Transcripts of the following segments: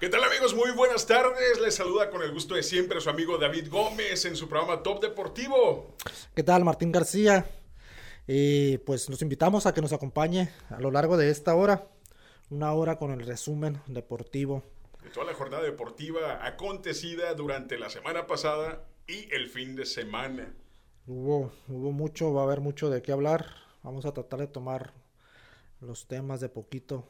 ¿Qué tal amigos? Muy buenas tardes. Les saluda con el gusto de siempre su amigo David Gómez en su programa Top Deportivo. ¿Qué tal? Martín García. Y pues nos invitamos a que nos acompañe a lo largo de esta hora, una hora con el resumen deportivo. De toda la jornada deportiva acontecida durante la semana pasada y el fin de semana. Hubo, hubo mucho, va a haber mucho de qué hablar. Vamos a tratar de tomar los temas de poquito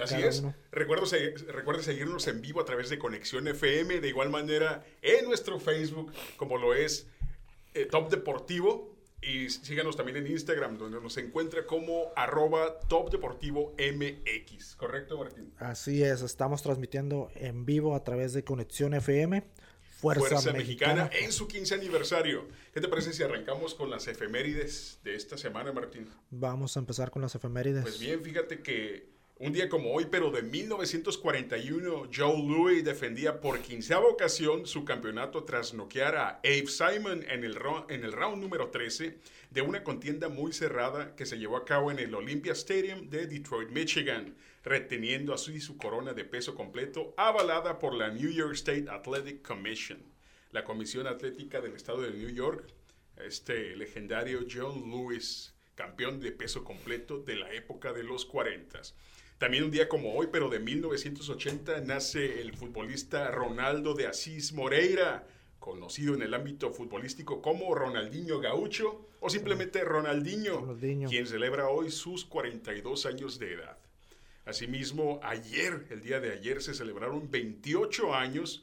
Así es. Recuerden, seguirnos en vivo a través de Conexión FM, de igual manera en nuestro Facebook, como lo es eh, Top Deportivo. Y síganos también en Instagram, donde nos encuentra como arroba Top Deportivo MX. ¿Correcto, Martín? Así es, estamos transmitiendo en vivo a través de Conexión FM. Fuerza, Mexicana. en su 15 aniversario. ¿Qué te parece si arrancamos con las efemérides de esta semana, Martín? Vamos a empezar con las efemérides. Pues bien, fíjate que un día como hoy, pero de 1941, Joe Louis defendía por quinceava ocasión su campeonato tras noquear a Abe Simon en el, round número 13 de una contienda muy cerrada que se llevó a cabo en el Olympia Stadium de Detroit, Michigan, reteniendo así su corona de peso completo avalada por la New York State Athletic Commission, la Comisión Atlética del Estado de New York. Este legendario John Lewis, campeón de peso completo de la época de los 40. También un día como hoy, pero de 1980, nace el futbolista Ronaldo de Asís Moreira, conocido en el ámbito futbolístico como Ronaldinho Gaucho o simplemente Ronaldinho, quien celebra hoy sus 42 años de edad. Asimismo, ayer, el día de ayer, se celebraron 28 años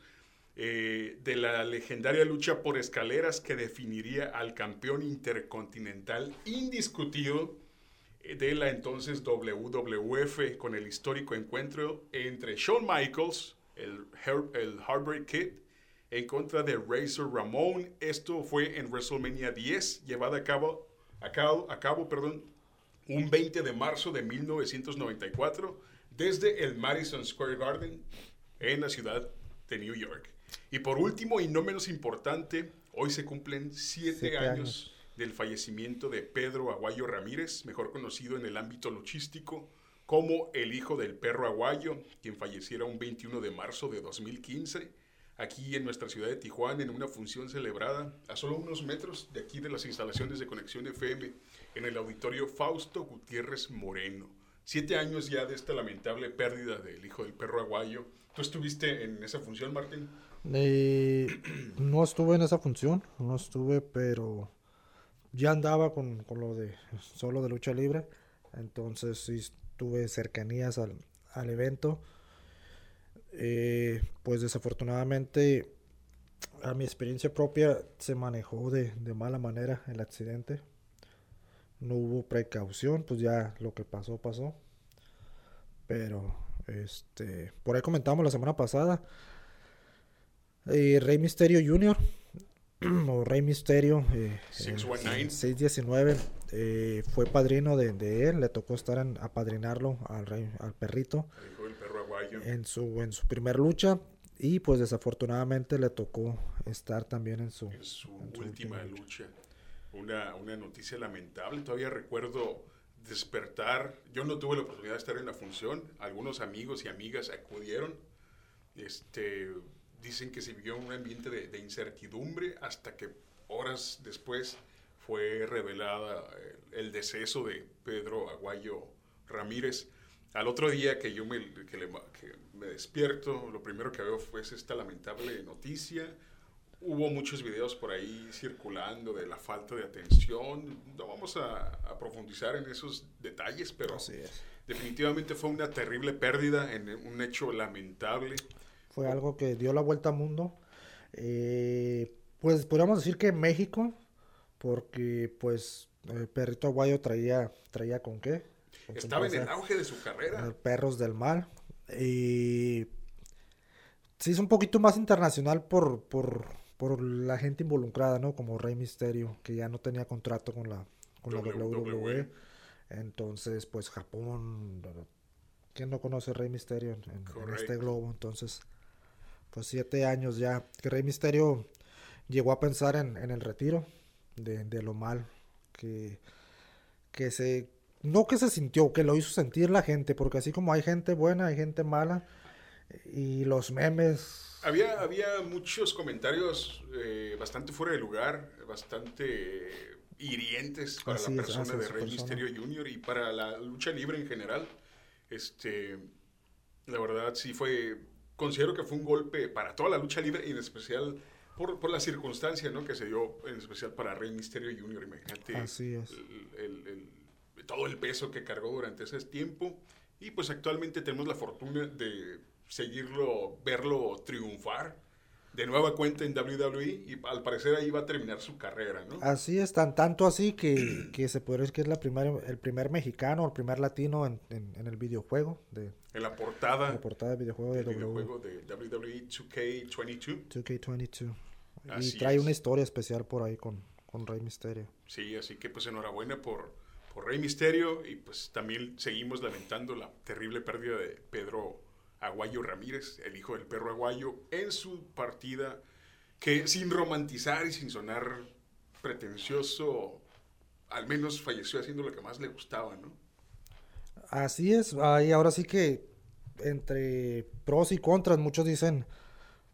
eh, de la legendaria lucha por escaleras que definiría al campeón intercontinental indiscutido de la entonces WWF con el histórico encuentro entre Shawn Michaels, el, el Heartbreak Kid, en contra de Razor Ramón. Esto fue en WrestleMania 10, llevada a cabo, a cabo, a cabo perdón, un 20 de marzo de 1994 desde el Madison Square Garden en la ciudad de New York. Y por último y no menos importante, hoy se cumplen siete, años del fallecimiento de Pedro Aguayo Ramírez, mejor conocido en el ámbito luchístico como el hijo del perro Aguayo, quien falleciera un 21 de marzo de 2015 aquí en nuestra ciudad de Tijuana en una función celebrada a solo unos metros de aquí de las instalaciones de Conexión FM en el auditorio Fausto Gutiérrez Moreno. Siete años ya de esta lamentable pérdida del hijo del perro aguayo. ¿Tú estuviste en esa función, Martín? Eh, no estuve en esa función, no estuve, pero ya andaba con, lo de solo de lucha libre, entonces sí tuve cercanías al, evento. Eh, pues desafortunadamente a mi experiencia propia se manejó de, mala manera el accidente. No hubo precaución, pues ya lo que pasó, pasó. Pero, este, por ahí comentamos la semana pasada. Eh, Rey Misterio Jr o Rey Misterio, eh, 619, eh, eh, fue padrino de, él, le tocó estar en, apadrinarlo al, rey, al perrito en su, en su primer lucha. Y pues desafortunadamente le tocó estar también en su, última, lucha. Una, una noticia lamentable, todavía recuerdo despertar, yo no tuve la oportunidad de estar en la función, algunos amigos y amigas acudieron, este dicen que se vivió un ambiente de, incertidumbre hasta que horas después fue revelada el, deceso de Pedro Aguayo Ramírez. Al otro día que yo me, me despierto, lo primero que veo fue esta lamentable noticia. Hubo muchos videos por ahí circulando de la falta de atención. No vamos a, profundizar en esos detalles, pero definitivamente fue una terrible pérdida, en un hecho lamentable fue algo que dio la vuelta al mundo. Eh, pues podríamos decir que México, porque pues el perrito aguayo traía, traía con qué. Estaba en el auge de su carrera. Perros del mal. Y sí es un poquito más internacional por, por, la gente involucrada, ¿no? Como Rey Misterio, que ya no tenía contrato con la, con la WWE. E. Entonces, pues Japón, ¿quién no conoce Rey Misterio en este globo? Entonces, pues siete años ya, que Rey Misterio llegó a pensar en, el retiro de, lo mal que, que se, no que se sintió, que lo hizo sentir la gente, porque así como hay gente buena, hay gente mala, Y los memes. Había, había muchos comentarios eh, bastante fuera de lugar, bastante hirientes para la persona de Rey Misterio Jr. y para la lucha libre en general. Este, la verdad sí fue, considero que fue un golpe para toda la lucha libre y en especial por, por la circunstancia ¿no? que se dio, en especial para Rey Misterio Jr. Imagínate Así es. el, todo el peso que cargó durante ese tiempo. Y pues actualmente tenemos la fortuna de seguirlo, verlo triunfar de nueva cuenta en WWE y al parecer ahí va a terminar su carrera, ¿no? Así es, tan, tanto así que, que se puede decir que es la primera, el primer mexicano, el primer latino en, en, el videojuego. De, en la portada. En la portada del videojuego de, videojuego de WWE 2K22. 2K22. y trae una historia especial por ahí con, con Rey Misterio. Sí, así que pues enhorabuena por, por Rey Misterio y pues también seguimos lamentando la terrible pérdida de Pedro Aguayo Ramírez, el hijo del perro Aguayo, en su partida, que sin romantizar y sin sonar pretencioso, al menos falleció haciendo lo que más le gustaba, ¿no? Así es, ahí ahora sí que entre pros y contras, muchos dicen,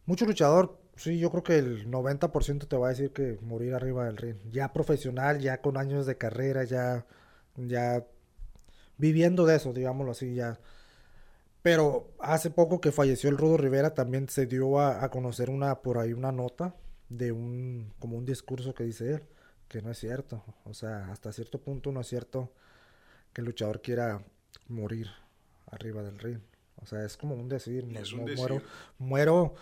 mucho luchador, sí, yo creo que el 90% te va a decir que morir arriba del ring, ya profesional, ya con años de carrera, ya, ya viviendo de eso, digámoslo así, ya pero hace poco que falleció el Rudo Rivera también se dio a, conocer una por ahí una nota de un como un discurso que dice él que no es cierto, o sea, hasta cierto punto no es cierto que el luchador quiera morir arriba del ring. O sea, es como un decir, muero muero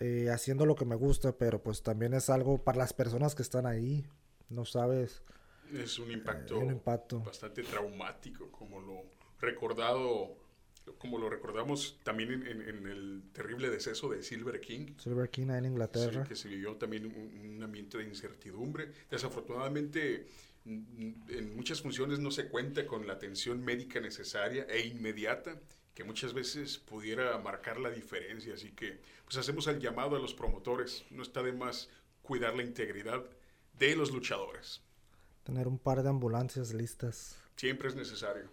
eh, haciendo lo que me gusta, pero pues también es algo para las personas que están ahí, no sabes. Es un impacto, un impacto. bastante traumático, como lo recordado como lo recordamos también en, el terrible deceso de Silver King. Silver King en Inglaterra. que se vivió también un, ambiente de incertidumbre. Desafortunadamente, en muchas funciones no se cuenta con la atención médica necesaria e inmediata que muchas veces pudiera marcar la diferencia. Así que, pues hacemos el llamado a los promotores. No está de más cuidar la integridad de los luchadores. Tener un par de ambulancias listas. Siempre es necesario.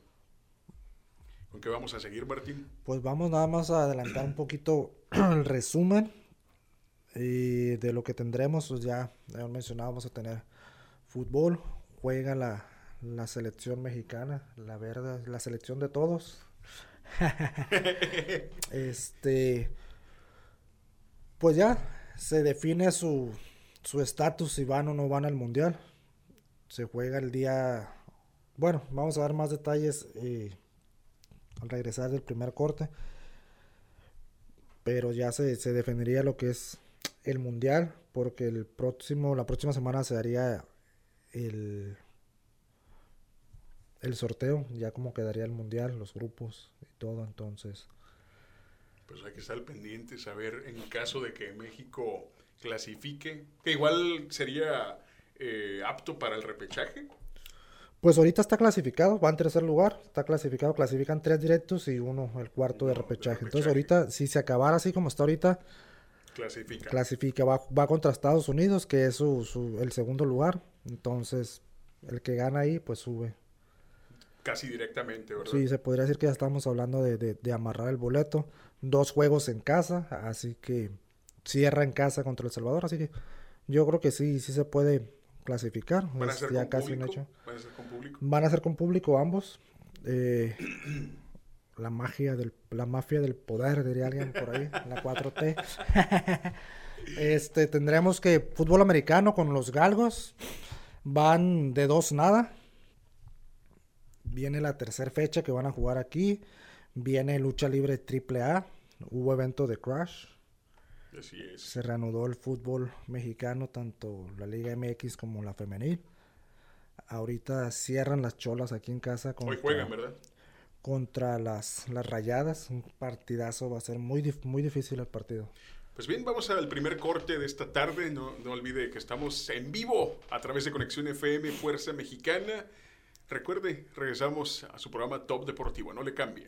¿Con qué vamos a seguir, Martín? Pues vamos nada más a adelantar un poquito el resumen y de lo que tendremos. Pues ya, ya mencionado, vamos a tener fútbol, juega la, la selección mexicana, la verdad, la selección de todos. este, pues ya se define su estatus si van o no van al mundial. Se juega el día, bueno, vamos a dar más detalles. Eh, al regresar del primer corte. Pero ya se, se definiría lo que es el mundial, porque el próximo, la próxima semana se haría el, el sorteo, ya como quedaría el mundial, los grupos y todo, entonces. Pues hay que estar pendiente, saber en caso de que México clasifique, que igual sería eh, apto para el repechaje. Pues ahorita está clasificado, va en tercer lugar, está clasificado, clasifican tres directos y uno el cuarto de, repechaje. Entonces ahorita, si se acabara así como está ahorita, clasifica, clasifica va, va contra Estados Unidos, que es su, el segundo lugar. Entonces, el que gana ahí, pues sube. Casi directamente, ¿verdad? Sí, se podría decir que ya estamos hablando de, de amarrar el boleto. Dos juegos en casa, así que cierra en casa contra El Salvador, así que yo creo que sí, sí se puede clasificar. ¿Van a ser ya casi un hecho. ¿Van a ser con público? Van a ser con público ambos. Eh, la magia del, la mafia del poder, diría alguien por ahí, la 4T. este, tendremos que fútbol americano con los galgos. Van de dos nada. Viene la tercera fecha que van a jugar aquí. Viene lucha libre triple A. Hubo evento de Crash. Se reanudó el fútbol mexicano, tanto la Liga MX como la femenil. Ahorita cierran las cholas aquí en casa. Contra, Hoy juegan, ¿verdad? Contra las, las rayadas. Un partidazo, va a ser muy, muy difícil el partido. Pues bien, vamos al primer corte de esta tarde. No, no olvide que estamos en vivo a través de Conexión FM Fuerza Mexicana. Recuerde, regresamos a su programa Top Deportivo. No le cambie.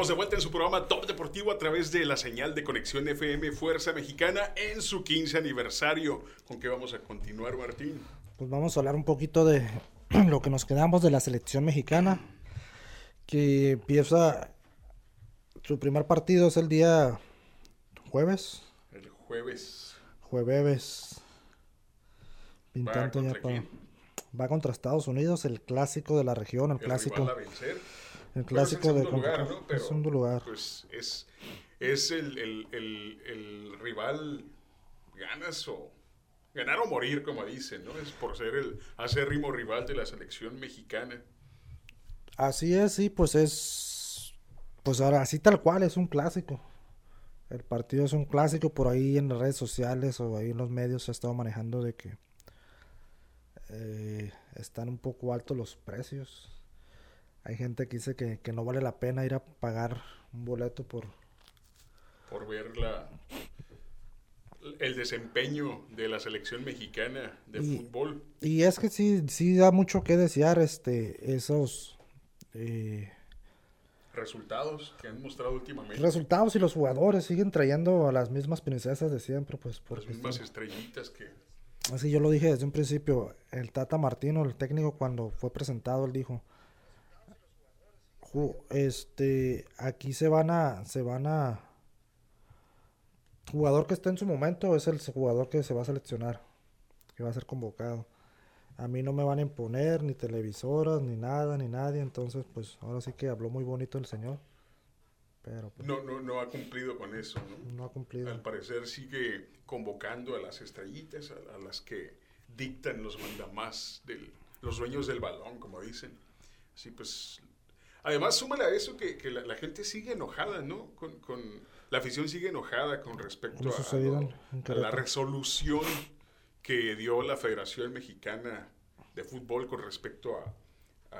Estamos de vuelta en su programa Top Deportivo a través de la señal de conexión FM Fuerza Mexicana en su 15 aniversario. ¿Con qué vamos a continuar, Martín? Pues vamos a hablar un poquito de lo que nos quedamos de la selección mexicana, que empieza su primer partido es el día jueves. El jueves. Jueves. Pintando ya para... Va contra Estados Unidos, el clásico de la región, el, El clásico. rival a vencer. El clásico de lugar. ¿no? Pero, Es segundo lugar. Pues es, es el, el- el- el rival ganas o ganar o morir, como dicen, ¿no? Es por ser el acérrimo rival de la selección mexicana. Así es, sí, pues es. Pues ahora, así tal cual, es un clásico. El partido es un clásico, por ahí en las redes sociales o ahí en los medios se ha estado manejando de que eh, están un poco altos los precios. Hay gente que dice que, que no vale la pena ir a pagar un boleto por... por ver la, el desempeño de la selección mexicana de Y- fútbol. Y es que sí, sí da mucho que desear este, esos eh, Resultados que han mostrado últimamente. resultados y los jugadores siguen trayendo a las mismas princesas de siempre, pues las porque mismas estrellitas que Así yo lo dije desde un principio. El Tata Martino, el técnico, cuando fue presentado, él dijo: "Ju- Este, aquí se van a, se van a. Jugador que está en su momento es el jugador que se va a seleccionar, que va a ser convocado. A mí no me van a imponer ni televisoras, ni nada, ni nadie. Entonces, pues ahora sí que habló muy bonito el señor. Pero pues, no, no, no ha cumplido con eso, ¿no? no ha cumplido. Al parecer sigue convocando a las estrellitas, a, a las que dictan los mandamás, del, los dueños del balón, como dicen. Así pues. Además, súmale a eso que, que la, la gente sigue enojada, ¿no? Con, con- la afición sigue enojada con respecto a, la resolución que dio la Federación Mexicana de Fútbol con respecto a,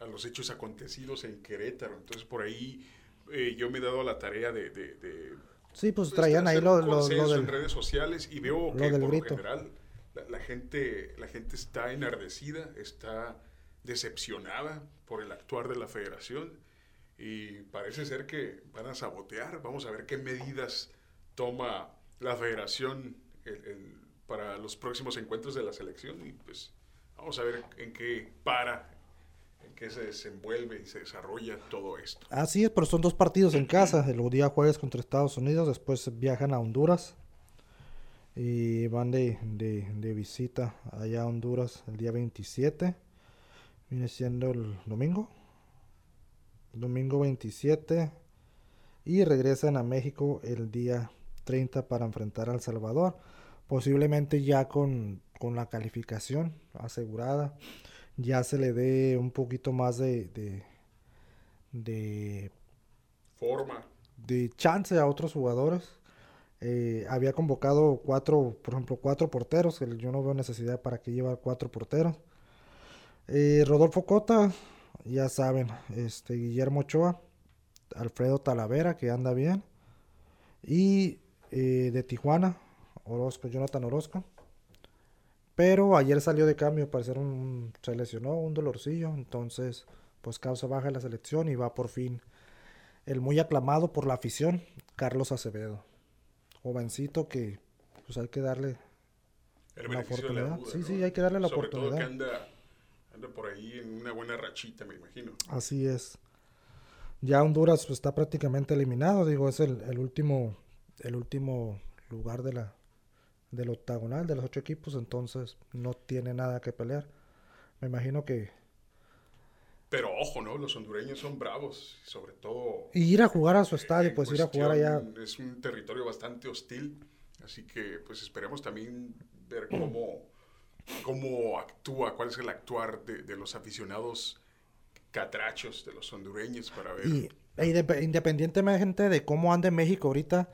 a- los hechos acontecidos en Querétaro. Entonces, por ahí eh, yo me he dado la tarea de- de- de Sí, pues pues, traían ahí lo, lo- lo del. en redes sociales y veo que por lo general la, la gente la gente está enardecida, está decepcionada por el actuar de la Federación y parece ser que van a sabotear. Vamos a ver qué medidas toma la Federación el- el- para los próximos encuentros de la selección y pues vamos a ver en qué para, en qué se desenvuelve y se desarrolla todo esto. Así es, pero son dos partidos en casa. El día jueves contra Estados Unidos, después viajan a Honduras y van de, de- de visita allá a Honduras el día 27. Viene siendo el domingo. Domingo 27. Y regresan a México el día 30 para enfrentar a El Salvador. Posiblemente ya con, con la calificación asegurada. Ya se le dé un poquito más de, de, de Forma. de chance a otros jugadores. Eh, había convocado cuatro, por ejemplo, cuatro porteros. que Yo no veo necesidad para que llevar cuatro porteros. Eh, Rodolfo Cota, ya saben, este Guillermo Ochoa, Alfredo Talavera, que anda bien. Y eh, de Tijuana, Orozco, Jonathan Orozco. Pero ayer salió de cambio, parecer un, un- se lesionó, un dolorcillo. Entonces, pues causa baja en la selección y va por fin el muy aclamado por la afición, Carlos Acevedo. Jovencito que pues hay que darle El La oportunidad. duda, Sí, ¿no? sí, hay que darle la Sobre todo que oportunidad. anda, anda por ahí en una buena rachita, me imagino. Así es. Ya Honduras pues, está prácticamente eliminado, digo, es el, el último el último lugar de la del octagonal de los ocho equipos, entonces no tiene nada que pelear. Me imagino que Pero ojo, ¿no? Los hondureños son bravos, sobre todo. y ir a jugar a su estadio, pues ir a jugar allá. Es un territorio bastante hostil, así que pues esperemos también ver cómo cómo actúa, cuál es el actuar de, de los aficionados catrachos, de los hondureños para ver. Y e indep- independientemente de cómo ande México ahorita,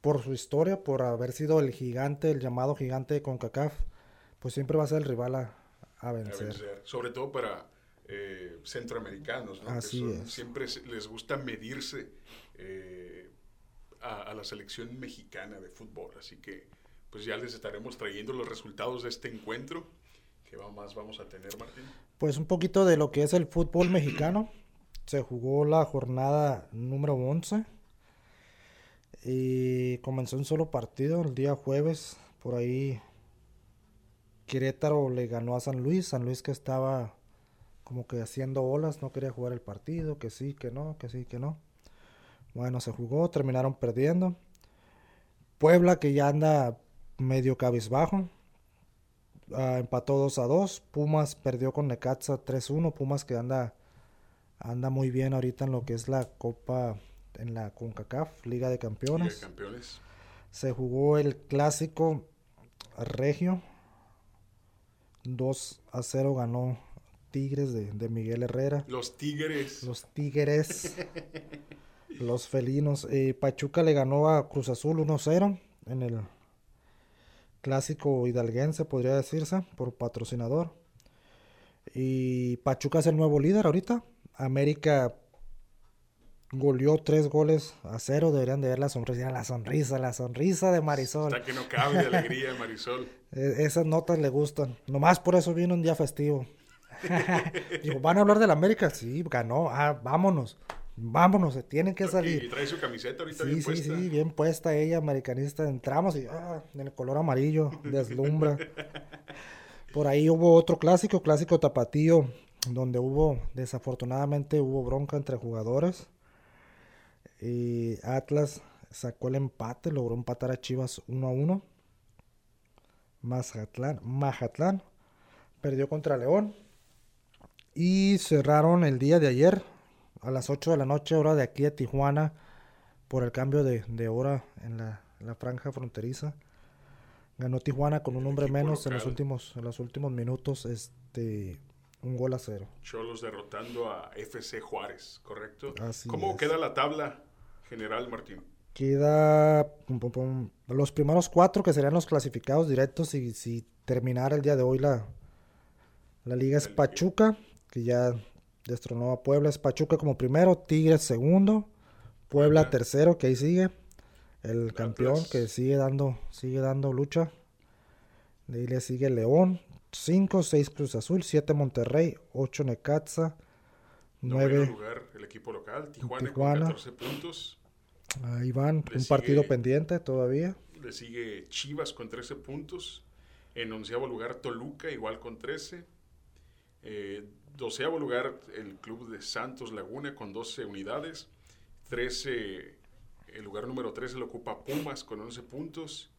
por su historia, por haber sido el gigante, el llamado gigante de CONCACAF, pues siempre va a ser el rival a, a a vencer. vencer. Sobre todo para eh, centroamericanos, ¿no? Que Así son- es. Siempre les gusta medirse eh, a, a la selección mexicana de fútbol. Así que pues ya les estaremos trayendo los resultados de este encuentro. ¿Qué más vamos a tener, Martín? Pues un poquito de lo que es el fútbol mexicano. Se jugó la jornada número 11 y comenzó un solo partido el día jueves. Por ahí Querétaro le ganó a San Luis. San Luis que estaba como que haciendo olas, no quería jugar el partido, que sí, que no, que sí, que no. Bueno, se jugó, terminaron perdiendo. Puebla que ya anda medio cabizbajo. Ah, empató 2 a 2. Pumas perdió con Necaxa 3-1. Pumas que anda, anda muy bien ahorita en lo que es la Copa, en la CONCACAF, Liga de Liga de Campeones. campeones. Se jugó el clásico Regio. 2 a 0 ganó Tigres de, de Miguel Herrera. Los Tigres. Los Tigres. los felinos. Eh, Pachuca le ganó a Cruz Azul 1-0 en el clásico hidalguense, podría decirse, por patrocinador. Y Pachuca es el nuevo líder ahorita. América goleó tres goles a cero. Deberían de ver la sonrisa. La sonrisa, la sonrisa de Marisol. Está que no cabe de alegría, Marisol. Eh, esas notas le gustan. Nomás por eso vino un día festivo. Digo, ¿van a hablar del América? Sí, ganó. Ah, vámonos. Vámonos, se tienen que Y salir. trae su camiseta ahorita Sí, bien sí, puesta. sí, bien puesta ella, americanista. Entramos y ah, en el color amarillo, deslumbra. Por ahí hubo otro clásico, clásico tapatío, donde hubo, desafortunadamente, hubo bronca entre jugadores. Y Atlas sacó el empate, logró empatar a Chivas 1 a 1. Mazatlán, Mazatlán perdió contra León. Y cerraron el día de ayer a las 8 de la noche, hora de aquí a Tijuana, por el cambio de, de hora en la, la franja fronteriza. Ganó Tijuana con un hombre menos en los últimos, en los últimos minutos, este un gol a cero. Cholos derrotando a FC Juárez, ¿correcto? Así ¿Cómo es. queda la tabla general, Martín? Queda pum, pum, pum, los primeros cuatro que serían los clasificados directos y si terminara el día de hoy la, la liga es Pachuca, que ya destronó a Puebla, es Pachuca como primero, Tigres segundo, Puebla Puebla. tercero, que ahí sigue, el campeón Atlas. que sigue dando, sigue dando lucha, de ahí le sigue León, 5, 6 Cruz Azul, 7 Monterrey, 8 Necaxa, Noveno 9 lugar el equipo local, Tijuana, Tijuana. con 14 puntos. ahí van, Le un partido sigue- pendiente todavía. Le sigue Chivas con 13 puntos. En onceavo lugar Toluca, igual con 13. Eh, doceavo lugar el club de Santos Laguna con 12 unidades. 13, el lugar número 13 lo ocupa Pumas con 11 puntos.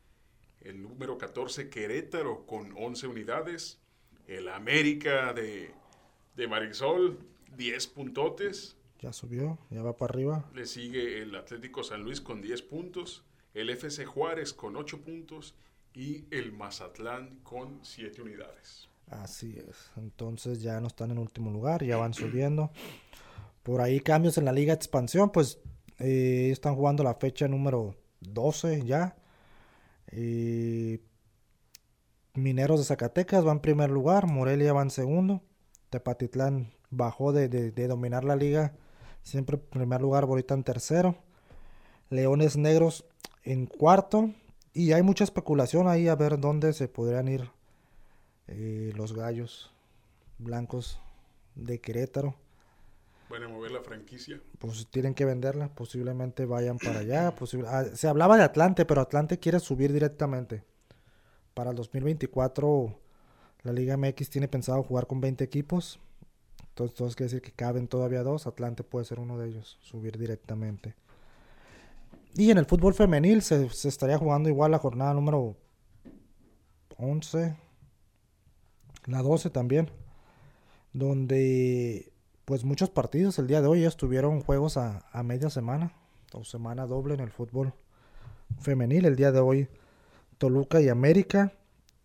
El número 14 Querétaro con 11 unidades. El América de, de Marisol 10 puntotes. Ya subió, ya va para arriba. Le sigue el Atlético San Luis con 10 puntos, el FC Juárez con 8 puntos y el Mazatlán con 7 unidades. Así es. Entonces ya no están en último lugar, ya van subiendo. Por ahí cambios en la Liga de Expansión, pues eh, están jugando la fecha número 12 ya. Eh, Mineros de Zacatecas van en primer lugar, Morelia va en segundo. Tepatitlán bajó de, de- de dominar la liga, siempre en primer lugar, ahorita en tercero. Leones Negros en cuarto. Y hay mucha especulación ahí a ver dónde se podrían ir eh, los gallos blancos de Querétaro. Van a mover la franquicia. Pues tienen que venderla, posiblemente vayan para allá. posible- ah, se hablaba de Atlante, pero Atlante quiere subir directamente. Para el 2024 la Liga MX tiene pensado jugar con 20 equipos. Entonces, entonces quiere decir que caben todavía dos. Atlante puede ser uno de ellos, subir directamente. Y en el fútbol femenil se, se estaría jugando igual la jornada número 11, la 12 también, donde pues muchos partidos el día de hoy ya estuvieron juegos a, a media semana o semana doble en el fútbol femenil. El día de hoy Toluca y América,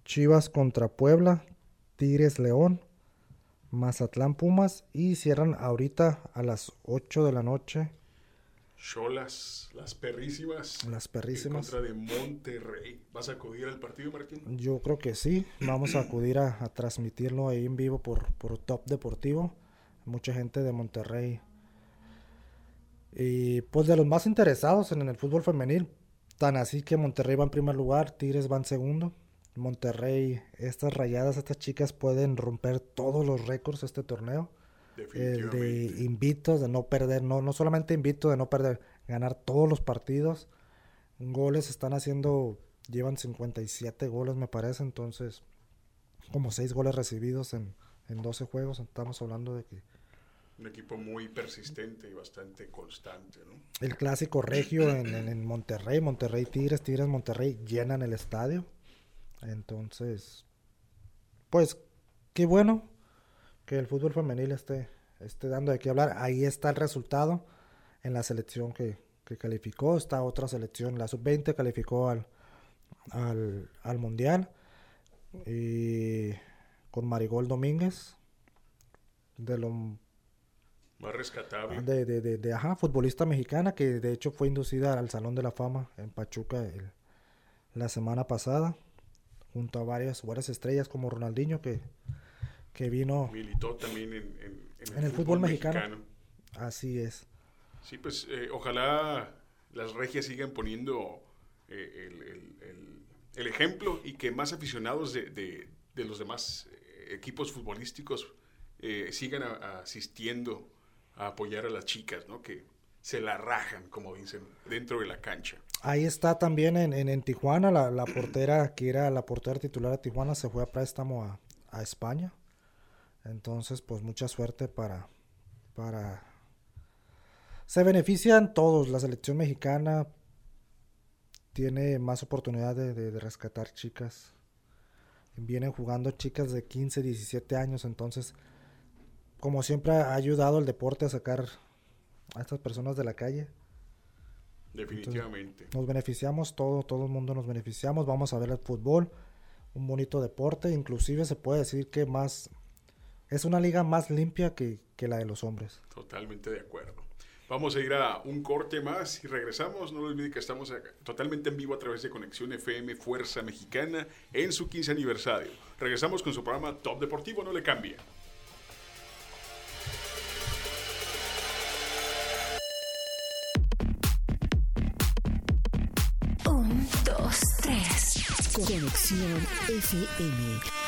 Chivas contra Puebla, Tigres León, Mazatlán Pumas y cierran ahorita a las 8 de la noche. Cholas, las perrísimas. Las perrísimas. En contra de Monterrey. ¿Vas a acudir al partido, Martín? Yo creo que sí. Vamos a acudir a, a transmitirlo ahí en vivo por, por Top Deportivo. Mucha gente de Monterrey. Y pues de los más interesados en, el fútbol femenil. Tan así que Monterrey va en primer lugar, Tigres va en segundo. Monterrey, estas rayadas, estas chicas pueden romper todos los récords de este torneo. El de invitos, de no perder, no, no solamente invito, de no perder, ganar todos los partidos. Goles están haciendo, llevan 57 goles me parece, entonces como 6 goles recibidos en, en 12 juegos, estamos hablando de que... Un equipo muy persistente y bastante constante, ¿no? El clásico regio en, en, en Monterrey, Monterrey Tigres, Tigres Monterrey llenan el estadio. Entonces, pues qué bueno que el fútbol femenil esté, esté dando de qué hablar. Ahí está el resultado en la selección que, que calificó. Está otra selección, la sub-20 calificó al, al, al, Mundial. Y con Marigol Domínguez, de lo más rescatable. De, de, de, de, ajá, futbolista mexicana que de hecho fue inducida al Salón de la Fama en Pachuca el, la semana pasada junto a varias, varias estrellas como Ronaldinho que, que vino... Militó también en, en, en el, en el fútbol, fútbol mexicano. mexicano. Así es. Sí, pues eh, ojalá las regias sigan poniendo eh, el, el, el, ejemplo y que más aficionados de, de, de los demás eh, equipos futbolísticos sigan a, asistiendo a apoyar a las chicas, ¿no? Que se la rajan, como dicen, dentro de la cancha. Ahí está también en, en, en Tijuana, la, la, portera que era la portera titular de Tijuana se fue a préstamo a, a España. Entonces, pues mucha suerte para, para... Se benefician todos, la selección mexicana tiene más oportunidad de, de, de rescatar chicas. Vienen jugando chicas de 15, 17 años, entonces, como siempre ha ayudado el deporte a sacar a estas personas de la calle. Definitivamente. Entonces, nos beneficiamos, todo, todo el mundo nos beneficiamos, vamos a ver el fútbol, un bonito deporte, inclusive se puede decir que más, es una liga más limpia que, que la de los hombres. Totalmente de acuerdo. Vamos a ir a un corte más y regresamos. No olviden que estamos totalmente en vivo a través de Conexión FM Fuerza Mexicana en su 15 aniversario. Regresamos con su programa Top Deportivo, no le cambie. Conexión FM.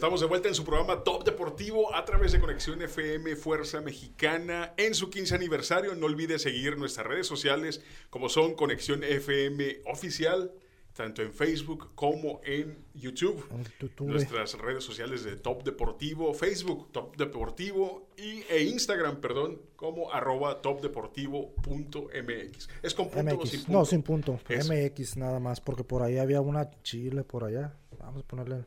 Estamos de vuelta en su programa Top Deportivo a través de Conexión FM Fuerza Mexicana en su 15 aniversario. No olvide seguir nuestras redes sociales como son Conexión FM Oficial, tanto en Facebook como en YouTube. Nuestras redes sociales de Top Deportivo, Facebook Top Deportivo y, e Instagram, perdón, como arroba topdeportivo.mx. ¿Es con punto MX. o sin punto? No, sin punto. MX nada más, porque por ahí había una Chile por allá. Vamos a ponerle...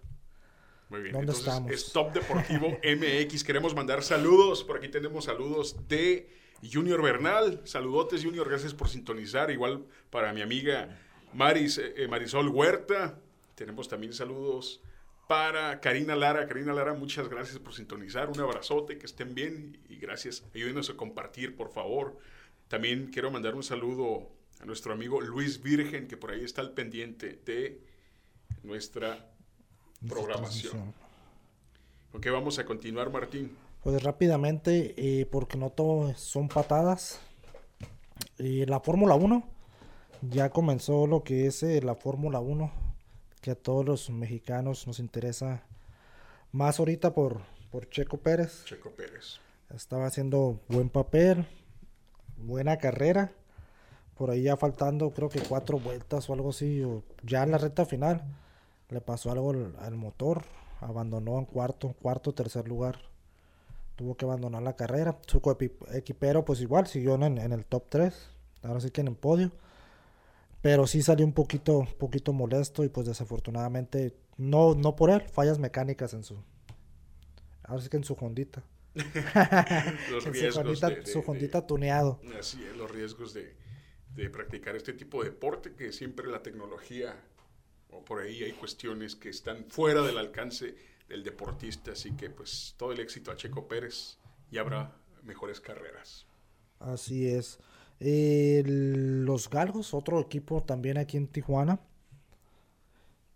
Muy bien. ¿Dónde Entonces, estamos? es Top Deportivo MX. Queremos mandar saludos. Por aquí tenemos saludos de Junior Bernal. Saludotes, Junior. Gracias por sintonizar. Igual para mi amiga Maris, eh, Marisol Huerta. Tenemos también saludos para Karina Lara. Karina Lara, muchas gracias por sintonizar. Un abrazote, que estén bien y gracias. Ayúdenos a compartir, por favor. También quiero mandar un saludo a nuestro amigo Luis Virgen, que por ahí está al pendiente de nuestra programación. Ok, vamos a continuar, Martín. Pues rápidamente, eh, porque no todo son patadas. Eh, la Fórmula 1 ya comenzó lo que es eh, la Fórmula 1. que a todos los mexicanos nos interesa más ahorita por, por Checo Pérez. Checo Pérez. Estaba haciendo buen papel, buena carrera. Por ahí ya faltando creo que cuatro vueltas o algo así, o ya en la recta final le pasó algo al, al motor, abandonó en cuarto, cuarto, tercer lugar. Tuvo que abandonar la carrera. Su equipero pues igual siguió en, en el top 3, ahora sí que en el podio. Pero sí salió un poquito, poquito molesto y pues desafortunadamente, no, no por él, fallas mecánicas en su, ahora sí que en su hondita. Los En su riesgos hondita, de- de- su de- hondita tuneado. Así es, los riesgos de, de practicar este tipo de deporte, que siempre la tecnología, o por ahí hay cuestiones que están fuera del alcance del deportista, así que pues todo el éxito a Checo Pérez y habrá mejores carreras. Así es. Eh, los Galgos, otro equipo también aquí en Tijuana.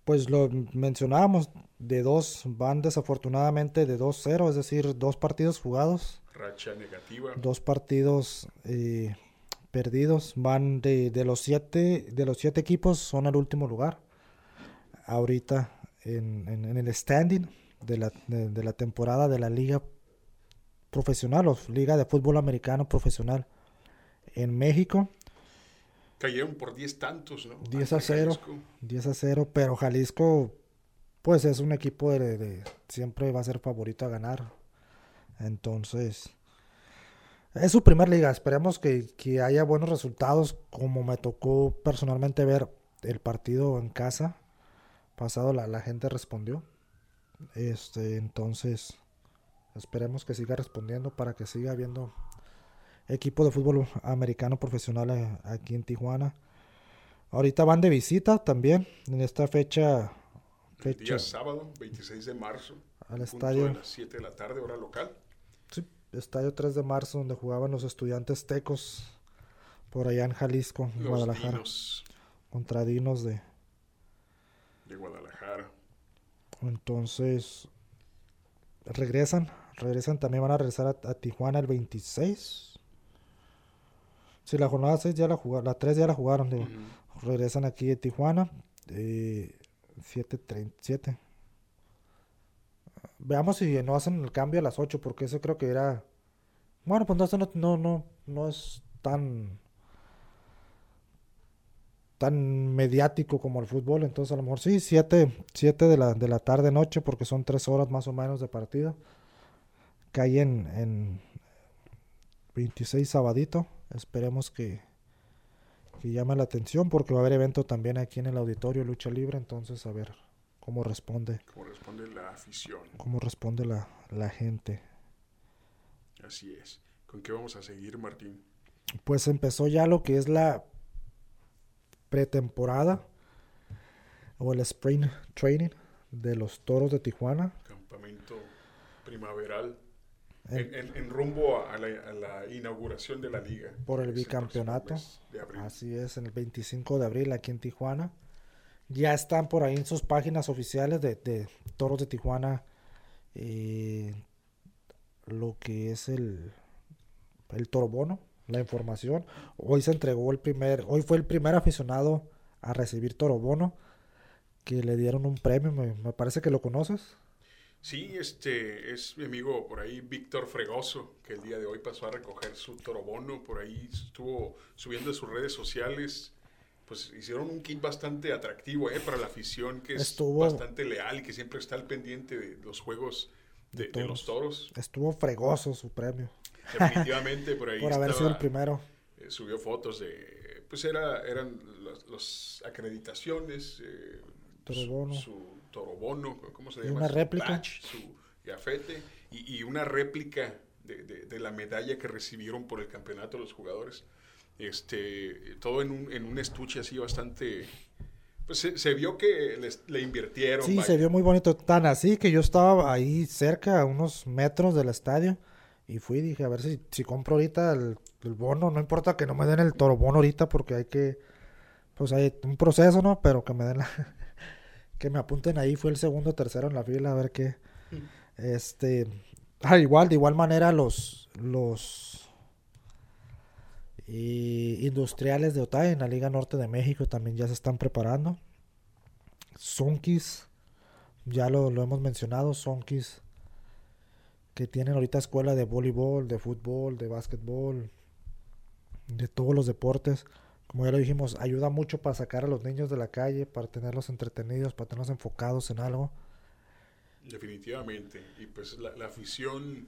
Pues lo mencionábamos, de dos, van desafortunadamente de 2-0, es decir, dos partidos jugados, Racha negativa. dos partidos eh, perdidos. Van de, de los siete, de los siete equipos, son al último lugar. Ahorita en, en- en el standing de la, de- de la temporada de la liga profesional o liga de fútbol americano profesional en México. Cayeron por 10 tantos, ¿no? 10 a Ante 0. Jalisco. 10 a 0, pero Jalisco, pues es un equipo de, de- siempre va a ser favorito a ganar. Entonces, es su primer liga. Esperemos que, que haya buenos resultados, como me tocó personalmente ver el partido en casa. Pasado la, la gente respondió. Este, entonces, esperemos que siga respondiendo para que siga habiendo equipo de fútbol americano profesional eh, aquí en Tijuana. Ahorita van de visita también en esta fecha, El fecha día sábado, 26 de marzo, al estadio, de las 7 de la tarde, hora local. sí, estadio 3 de marzo donde jugaban los estudiantes tecos por allá en Jalisco, en Guadalajara, Dinos contra Dinos de de Guadalajara. entonces regresan, regresan también van a regresar a, a Tijuana el 26. Sí, la jornada 6 ya la jugaron, la 3 ya la jugaron, digo. Regresan aquí de Tijuana. Eh, 7.37. Veamos si no hacen el cambio a las 8, porque eso creo que era. Bueno, pues no, no, no, no es tan. Tan mediático como el fútbol. Entonces, a lo mejor sí, 7, 7 de la, de la tarde, noche, porque son 3 horas más o menos de partido. Cae en, en 26 sabadito. Esperemos que, que llame la atención porque va a haber evento también aquí en el auditorio Lucha Libre, entonces a ver cómo responde, Como responde la afición. cómo responde la, la gente. Así es. ¿Con qué vamos a seguir, Martín? Pues empezó ya lo que es la pretemporada o el spring training de los toros de Tijuana. Campamento primaveral. En- En, rumbo a la, a la inauguración de la liga. Por el bicampeonato. abril. Así es, en el 25 de abril aquí en Tijuana. Ya están por ahí en sus páginas oficiales de, de Toros de Tijuana eh, lo que es el, el torobono, la información. Hoy se entregó el primer, hoy fue el primer aficionado a recibir torobono que le dieron un premio, me, me parece que lo conoces. Sí, este es mi amigo por ahí, Víctor Fregoso, que el día de hoy pasó a recoger su torobono. Por ahí estuvo subiendo sus redes sociales. Pues hicieron un kit bastante atractivo eh, para la afición, que es Estuvo- bastante leal y que siempre está al pendiente de los juegos de, de los toros. Estuvo fregoso su premio Definitivamente por ahí por haber sido el primero. eh, subió fotos de, pues era, eran las los acreditaciones, eh, Torobono. Su, su torobono, ¿cómo se Y llama? una Su réplica. badge, su gafete y, y una réplica de, de- de la medalla que recibieron por el campeonato los jugadores. Este, todo en un, en un estuche así bastante... Pues se, se vio que les- le invirtieron. Sí, vaya. se vio muy bonito. Tan así que yo estaba ahí cerca, a unos metros del estadio. Y fui y dije, a ver si, si compro ahorita el, el bono. No importa que no me den el toro bono ahorita porque hay que... Pues hay un proceso, ¿no? Pero que me den la... que me apunten ahí. Fue el segundo, tercero en la fila. A ver qué... Este... ah, igual, de igual manera los... Los... y industriales de Otay en la Liga Norte de México también ya se están preparando. Sonkis, ya lo, lo hemos mencionado, Sonkis, que tienen ahorita escuela de voleibol, de fútbol, de básquetbol, de todos los deportes. Como ya lo dijimos, ayuda mucho para sacar a los niños de la calle, para tenerlos entretenidos, para tenerlos enfocados en algo. Definitivamente. Y pues la, afición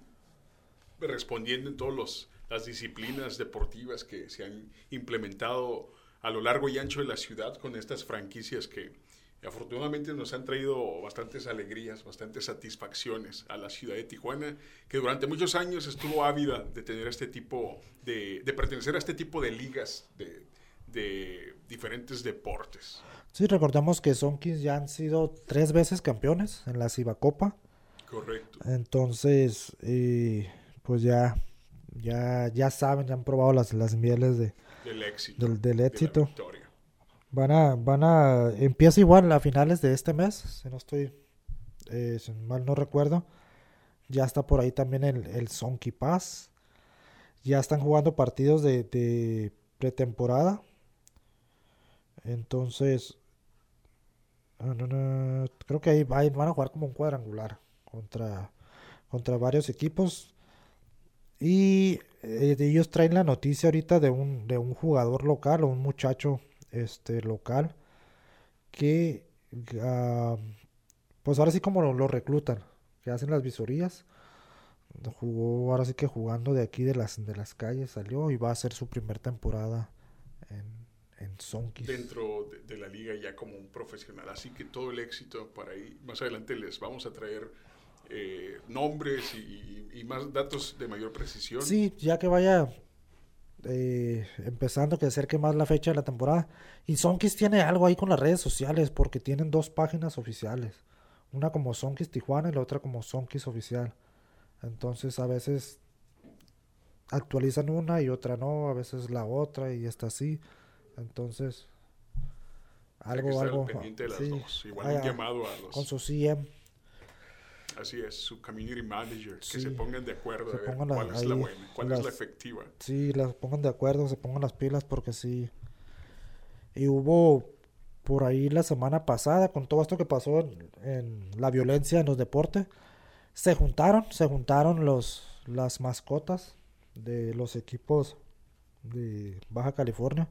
respondiendo en todas las disciplinas deportivas que se han implementado a lo largo y ancho de la ciudad con estas franquicias que afortunadamente nos han traído bastantes alegrías, bastantes satisfacciones a la ciudad de Tijuana, que durante muchos años estuvo ávida de tener este tipo, de, de pertenecer a este tipo de ligas de, de diferentes deportes. Sí, recordamos que Sonkis ya han sido tres veces campeones en la Cibacopa. Correcto. Entonces, eh, pues ya, ya, ya saben, ya han probado las, las mieles de, del éxito. del, éxito. Van a, van a, empieza igual a finales de este mes, si no estoy, eh, mal no recuerdo. Ya está por ahí también el, el Sonky Pass. Ya están jugando partidos de, de pretemporada. Entonces, ah, creo que ahí, ahí van a jugar como un cuadrangular contra, contra varios equipos. Y eh, ellos traen la noticia ahorita de un, de un jugador local o un muchacho este, local que ah, pues ahora sí como lo, lo reclutan, que hacen las visorías. Jugó ahora sí que jugando de aquí de las, de las calles salió y va a hacer su primer temporada en, en Sonkis. dentro de, de la liga ya como un profesional. Así que todo el éxito para ahí. Más adelante les vamos a traer eh, nombres y, y más datos de mayor precisión. Sí, ya que vaya eh, empezando, que acerque más la fecha de la temporada. Y Sonkis tiene algo ahí con las redes sociales, porque tienen dos páginas oficiales. Una como Sonkis Tijuana y la otra como Sonkis Oficial. Entonces a veces actualizan una y otra no, a veces la otra y está así. Entonces, algo, algo. pendiente de las sí, dos. Igual hay un a- llamado a los. con su CM. Así es, su community manager. Que se pongan de acuerdo Se a ver pongan a- cuál es la buena, cuál es la efectiva. Sí, las pongan de acuerdo, se pongan las pilas porque sí. Y hubo por ahí la semana pasada, con todo esto que pasó en, en la violencia en los deportes, se juntaron, se juntaron los, las mascotas de los equipos de Baja California.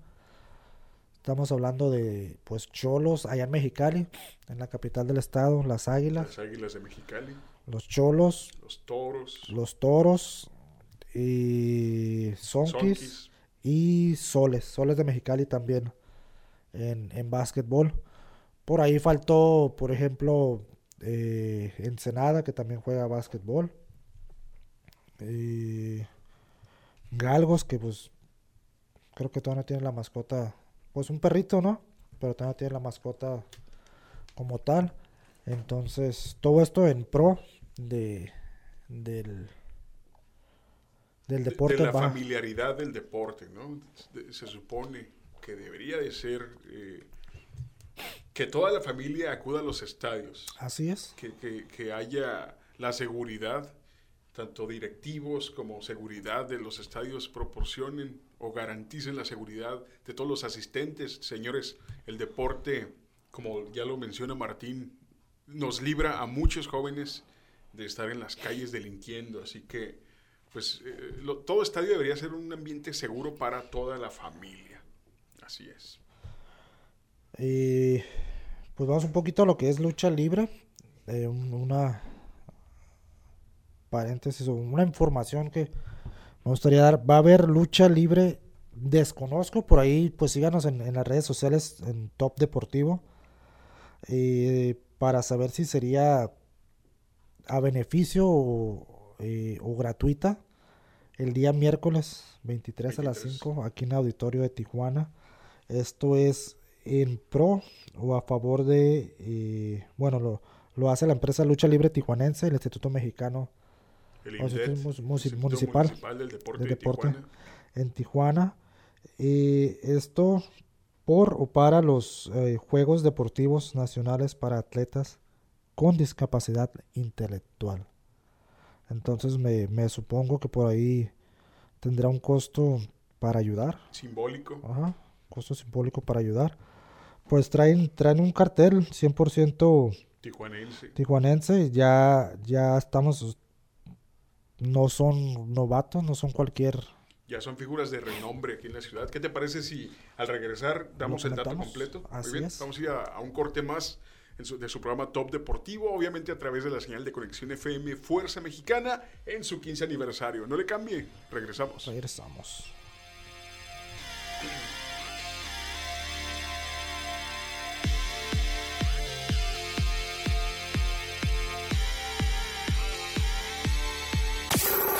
Estamos hablando de pues Cholos allá en Mexicali, en la capital del estado, las Águilas, Las águilas de Mexicali, los Cholos, los toros, los Toros. Y Sonkis y Soles, Soles de Mexicali también en, en básquetbol. Por ahí faltó, por ejemplo, eh, Ensenada, que también juega básquetbol. Y Galgos, que pues creo que todavía no tiene la mascota, pues un perrito, ¿no? Pero todavía no tiene la mascota como tal. Entonces, todo esto en pro de del, del de- deporte de la familiaridad del deporte, ¿no? De- se supone que debería de ser eh, que toda la familia acuda a los estadios, Así es. que, que- que haya la seguridad, tanto directivos como seguridad de los estadios proporcionen o garanticen la seguridad de todos los asistentes. Señores, el deporte, como ya lo menciona Martín, nos libra a muchos jóvenes de estar en las calles delinquiendo, así que pues eh, todo estadio debería ser un ambiente seguro para toda la familia. Así es. Y pues vamos un poquito a lo que es lucha libre. Eh, un- una paréntesis o una información que me gustaría dar. Va a haber lucha libre. Desconozco por ahí, pues síganos en, en las redes sociales en Top Deportivo eh, para saber si sería a beneficio o, eh, o gratuita el día miércoles 23 a las 23. 5 aquí en el auditorio de Tijuana. Esto es en pro o a favor de, eh, bueno, lo, lo hace la empresa Lucha Libre Tijuanense, el Instituto Mexicano El INDET, Instituto municipal del Deporte del de deporte. Tijuana. en Tijuana. Eh, esto por o para los eh, Juegos Deportivos Nacionales para Atletas con discapacidad intelectual. Entonces me, me supongo que por ahí tendrá un costo para ayudar. Simbólico. Ajá, costo simbólico para ayudar. Pues traen, traen un cartel 100% Tijuanense. tijuanense. Ya, ya estamos. No son novatos, no son cualquier. Ya son figuras de renombre aquí en la ciudad. ¿Qué te parece si al regresar damos el dato completo? Muy Así bien, es. vamos a ir a, a un corte más de su programa Top Deportivo, obviamente a través de la señal de conexión FM Fuerza Mexicana en su 15 aniversario. No le cambie, regresamos. Regresamos.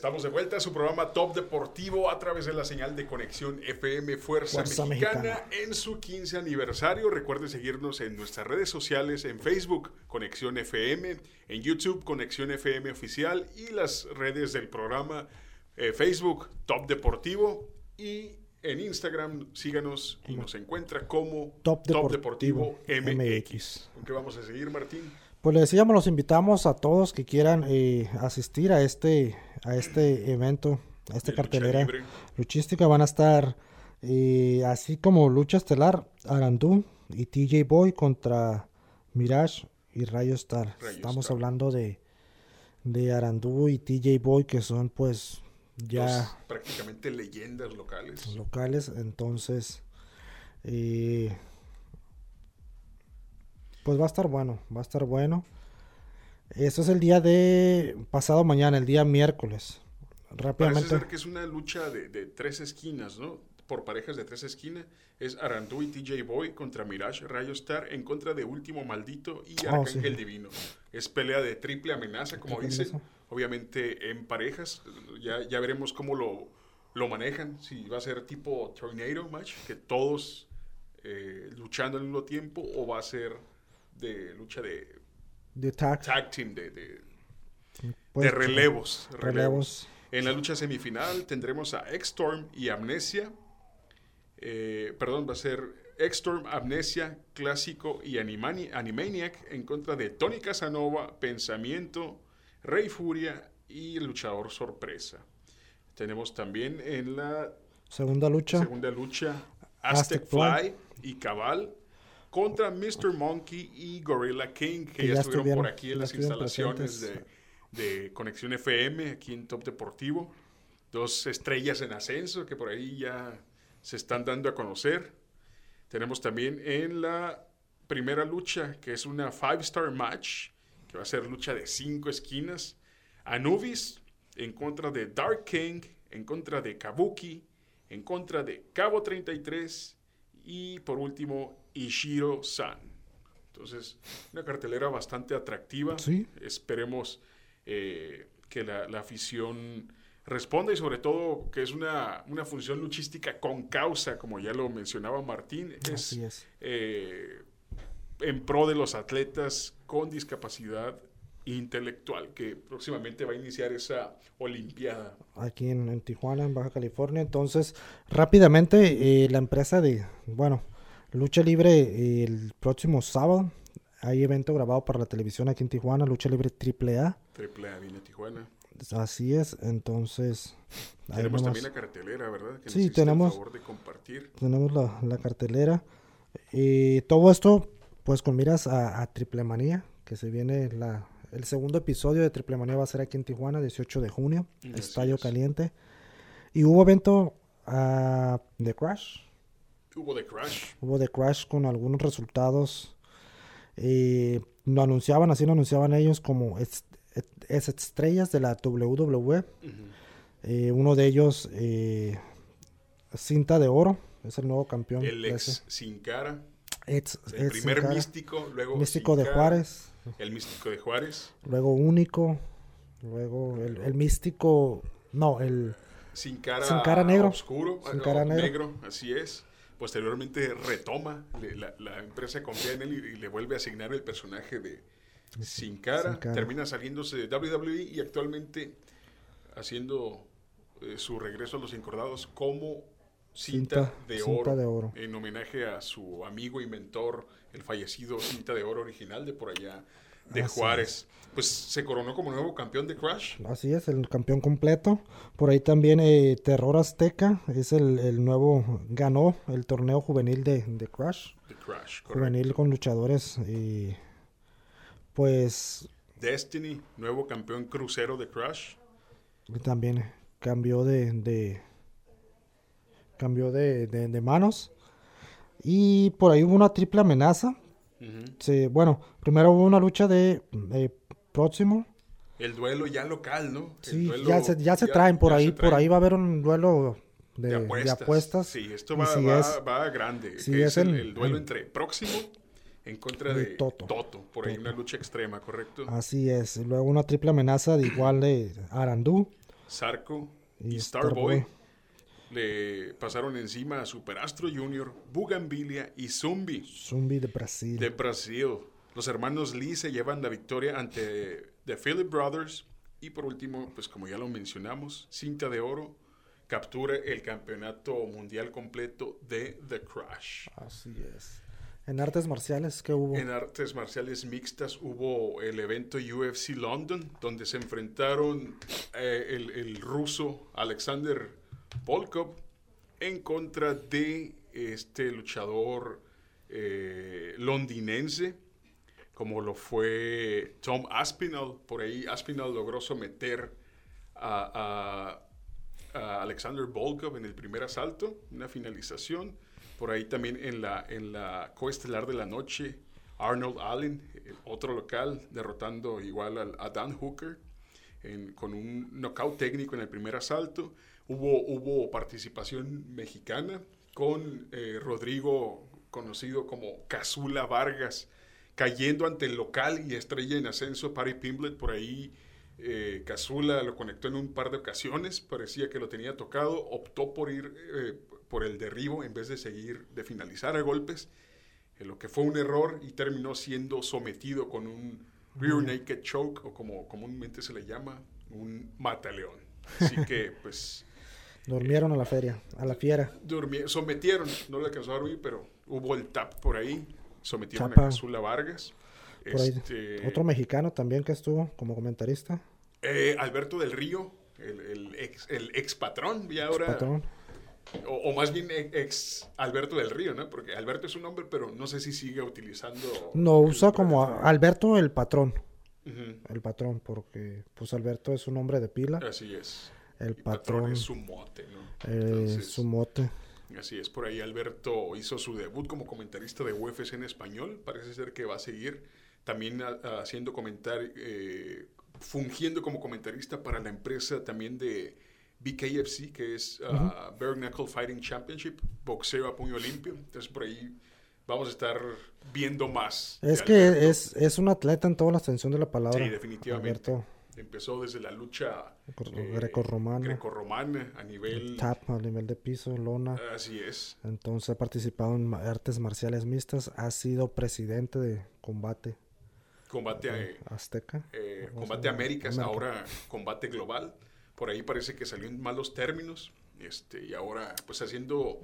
Estamos de vuelta a su programa Top Deportivo a través de la señal de conexión FM Fuerza, Fuerza Mexicana, Mexicana. en su 15 aniversario. Recuerde seguirnos en nuestras redes sociales, en Facebook Conexión FM, en YouTube Conexión FM Oficial y las redes del programa eh, Facebook Top Deportivo y en Instagram síganos y nos encuentra como Top Deportivo, Deportivo MX. MX. ¿Con qué vamos a seguir, Martín? Pues le decíamos, los invitamos a todos que quieran eh, asistir a este, a este evento, a esta lucha cartelera luchística. Van a estar eh, así como lucha estelar, Arandú y TJ Boy contra Mirage y Rayo Star. Rayo Estamos Star. hablando de, de Arandú y TJ Boy que son pues ya prácticamente leyendas locales. locales, entonces eh, pues va a estar bueno, va a estar bueno. Eso es el día de pasado mañana, el día miércoles. Parece Rápidamente. ser que es una lucha de, de tres esquinas, ¿no? Por parejas de tres esquinas. Es Arandú y TJ Boy contra Mirage Rayo Star en contra de Último Maldito y Oh, Arcángel sí. Divino. Es pelea de triple amenaza, como dicen. amenaza. Obviamente en parejas. Ya, ya veremos cómo lo, lo manejan. Si va a ser tipo Tornado Match, que todos eh, luchando al mismo tiempo, o va a ser de lucha de de tag, tag team, de, de, pues, de relevos, relevos. relevos. En la lucha semifinal tendremos a X-Storm y Amnesia. Eh, perdón, va a ser X-Storm, Amnesia, Clásico y Animani- Animaniac en contra de Tony Casanova, Pensamiento, Rey Furia y Luchador Sorpresa. Tenemos también en la Segunda lucha. segunda lucha Aztec Aztec Fly y Cabal contra Mr. Monkey y Gorilla King, que, Que ya, ya estuvieron, por estuvieron- aquí en las estuvieron instalaciones de, de Conexión FM, aquí en Top Deportivo. Dos estrellas en ascenso que por ahí ya se están dando a conocer. Tenemos también en la primera lucha, que es una Five Star Match, que va a ser lucha de cinco esquinas. Anubis en contra de Dark King, en contra de Kabuki, en contra de Cabo 33 y por último Ishiro San. Entonces, una cartelera bastante atractiva. Sí. Esperemos eh, que la, la afición responda y sobre todo que es una, una función luchística con causa, como ya lo mencionaba Martín. Es, Así es. eh, en pro de los atletas con discapacidad intelectual, que próximamente va a iniciar esa Olimpiada. aquí en, en Tijuana, en Baja California. Entonces, rápidamente, eh, la empresa de, bueno, Lucha Libre eh, el próximo sábado, hay evento grabado para la televisión aquí en Tijuana, Lucha Libre AAA. Triple A viene a Tijuana. Así es, entonces... Tenemos también la cartelera, ¿verdad? Que Sí, tenemos- favor de compartir. tenemos la, la cartelera. Y todo esto, pues con miras a, a Triple Manía, que se viene la, el segundo episodio de Triple Manía va a ser aquí en Tijuana, 18 de junio, Así Estadio es. Caliente. Y hubo evento ah, de Crash, Hubo de Crash. hubo de Crash con algunos resultados. eh, lo anunciaban, así lo anunciaban ellos como es, es estrellas de la WWE. Eh, uno de ellos, eh, Cinta de Oro, es el nuevo campeón. El ex. Sin Cara. El primer Sin Cara, místico, luego místico Sin de Cara, Juárez, El místico de Juárez. luego único, luego el, el místico, no, el Sin cara, Sin cara negro. oscuro, Sin ah, cara no, negro. así es. Posteriormente retoma, le- la, la empresa confía en él y, y le vuelve a asignar el personaje de Sin cara. Sin Cara. Termina saliéndose de WWE y actualmente haciendo eh, su regreso a los encordados como cinta, Cinta- de, cinta oro, de oro. en homenaje a su amigo y mentor, el fallecido cinta de oro original de por allá de Así Juárez. Pues se coronó como nuevo campeón de Crash. Así es, el campeón completo. Por ahí también eh, Terror Azteca es el, el nuevo, ganó el torneo juvenil de, de Crash. De Crash, correcto. Juvenil con luchadores y pues Destiny, nuevo campeón crucero de Crash. también cambió de, de cambió de, de- de manos. Y por ahí hubo una triple amenaza. Se- bueno, primero hubo una lucha de eh, próximo. El duelo ya local, ¿no? El Sí, duelo ya se, ya se traen por ahí, por ahí va a haber un duelo de, de de apuestas. Sí, esto va, si va, es- va grande. si es es el, el- el duelo el- entre Próximo en contra de Toto. Toto. Por ahí Toto. una lucha extrema, ¿correcto? Así es. Luego una triple amenaza de igual de Arandú. Sarco y, Y Starboy Starboy. Le pasaron encima a Superastro Junior, Bugambilia y Zumbi Zumbi de Brasil. de Brasil. Los hermanos Lee se llevan la victoria ante The Philip Brothers. Y por último, pues como ya lo mencionamos, cinta de oro captura el campeonato mundial completo de The Crash. Así es. En artes marciales, ¿qué hubo? En artes marciales mixtas hubo el evento UFC London, donde se enfrentaron eh, el, el ruso Alexander Volkov en contra de este luchador eh, londinense, como lo fue Tom Aspinall. Por ahí Aspinall logró someter a, Alexander Volkov en el primer asalto, una finalización. Por ahí también en la, en la coestelar de la noche, Arnold Allen, otro local, derrotando igual al- a Dan Hooker con un knockout técnico en el primer asalto. Hubo, hubo participación mexicana con eh, Rodrigo, conocido como Cazula Vargas, cayendo ante el local y estrella en ascenso, Patty Pimblet, por ahí eh, Cazula lo conectó en un par de ocasiones, parecía que lo tenía tocado, optó por ir eh, por el derribo en vez de seguir, de finalizar a golpes, lo que fue un error y terminó siendo sometido con un rear naked choke, o como comúnmente se le llama, un mataleón. Así que, pues, Durmieron a la feria, a la fiera. sometieron, no le alcanzó a dormir, pero hubo el tap por ahí, sometieron Chapa. a Cazula Vargas. Este, Otro mexicano también que estuvo como comentarista. eh, Alberto del Río, el, el ex, el ex patrón, y ahora, Patrón. o, o más bien ex Alberto del Río, ¿no? Porque Alberto es un nombre, pero no sé si sigue utilizando. No, usa como a- Alberto el patrón. El patrón, porque pues Alberto es un hombre de pila. Así es. El patrón patrón, es su mote, ¿no? eh, su mote. Así es, por ahí Alberto hizo su debut como comentarista de UFC en español. Parece ser que va a seguir también haciendo comentar, eh, fungiendo como comentarista para la empresa también de BKFC, que es uh, Bare Knuckle Fighting Championship, boxeo a puño limpio. Entonces por ahí vamos a estar viendo más. Es que es, es un atleta en toda la extensión de la palabra. Sí, definitivamente. Alberto, Empezó desde la lucha eh, grecorromana. grecorromana a nivel... tap a nivel de piso, lona. Así es. Entonces ha participado en artes marciales mixtas. Ha sido presidente de combate Combate a, azteca. eh, ¿Cómo se Combate? Américas, América. ahora Combate Global. Por ahí parece que salió en malos términos. Este, y ahora, pues haciendo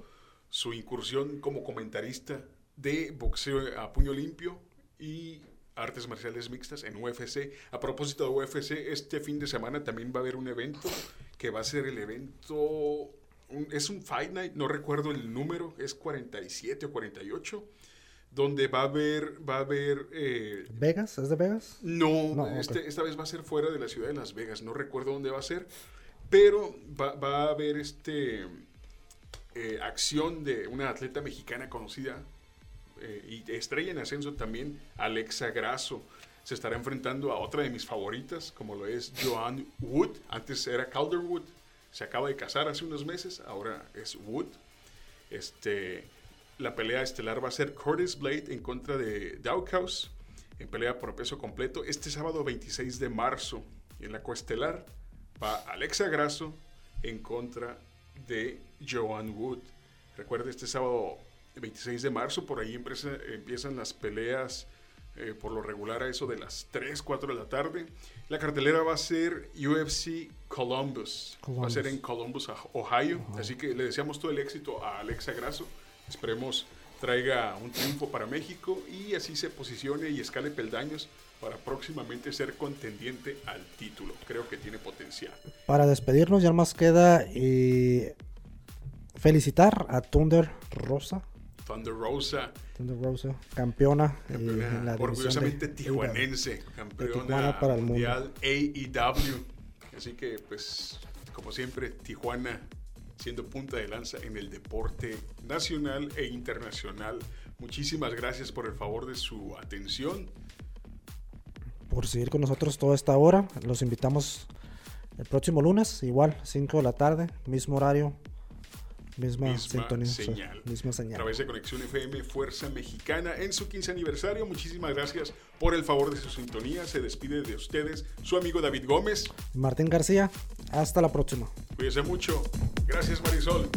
su incursión como comentarista de boxeo a puño limpio y artes marciales mixtas en UFC. A propósito de UFC, este fin de semana también va a haber un evento que va a ser el evento. un- es un Fight Night, no recuerdo el número, es 47 o 48, donde va a haber, va a haber eh, ¿Vegas? ¿Es de Vegas? no, No, este- esta vez va a ser fuera de la ciudad de Las Vegas. No recuerdo dónde va a ser. Pero va, va a haber este eh, acción de una atleta mexicana conocida eh, y estrella en ascenso también, Alexa Grasso. Se estará enfrentando a otra de mis favoritas, como lo es Joanne Wood. Antes era Calderwood. Se acaba de casar hace unos meses, ahora es Wood. Este, la pelea estelar va a ser Curtis Blade en contra de Dawkhouse en pelea por peso completo. Este sábado 26 de marzo en la coestelar va Alexa Grasso en contra de Joan Wood. Recuerde, este sábado 26 de marzo por ahí empresa- empiezan las peleas eh, por lo regular a eso de las 3, 4 de la tarde. La cartelera va a ser UFC Columbus. Va a ser en Columbus, Ohio. Así que le deseamos todo el éxito a Alexa Grasso. Esperemos traiga un triunfo para México y así se posicione y escale peldaños para próximamente ser contendiente al título. Creo que tiene potencial. Para despedirnos ya más queda eh, felicitar a Thunder Rosa. Thunder Rosa. Thunder Rosa, campeona, eh, en la orgullosamente tijuanense, campeona para el mundial AEW. Así que pues como siempre Tijuana siendo punta de lanza en el deporte nacional e internacional. Muchísimas gracias por el favor de su atención. Por seguir con nosotros toda esta hora. Los invitamos el próximo lunes, igual, 5 de la tarde, mismo horario, misma, sintonía, señal. misma señal. A través de Conexión FM Fuerza Mexicana en su 15 aniversario. Muchísimas gracias por el favor de su sintonía. Se despide de ustedes su amigo David Gómez. Martín García. Hasta la próxima. Cuídense mucho. Gracias Marisol.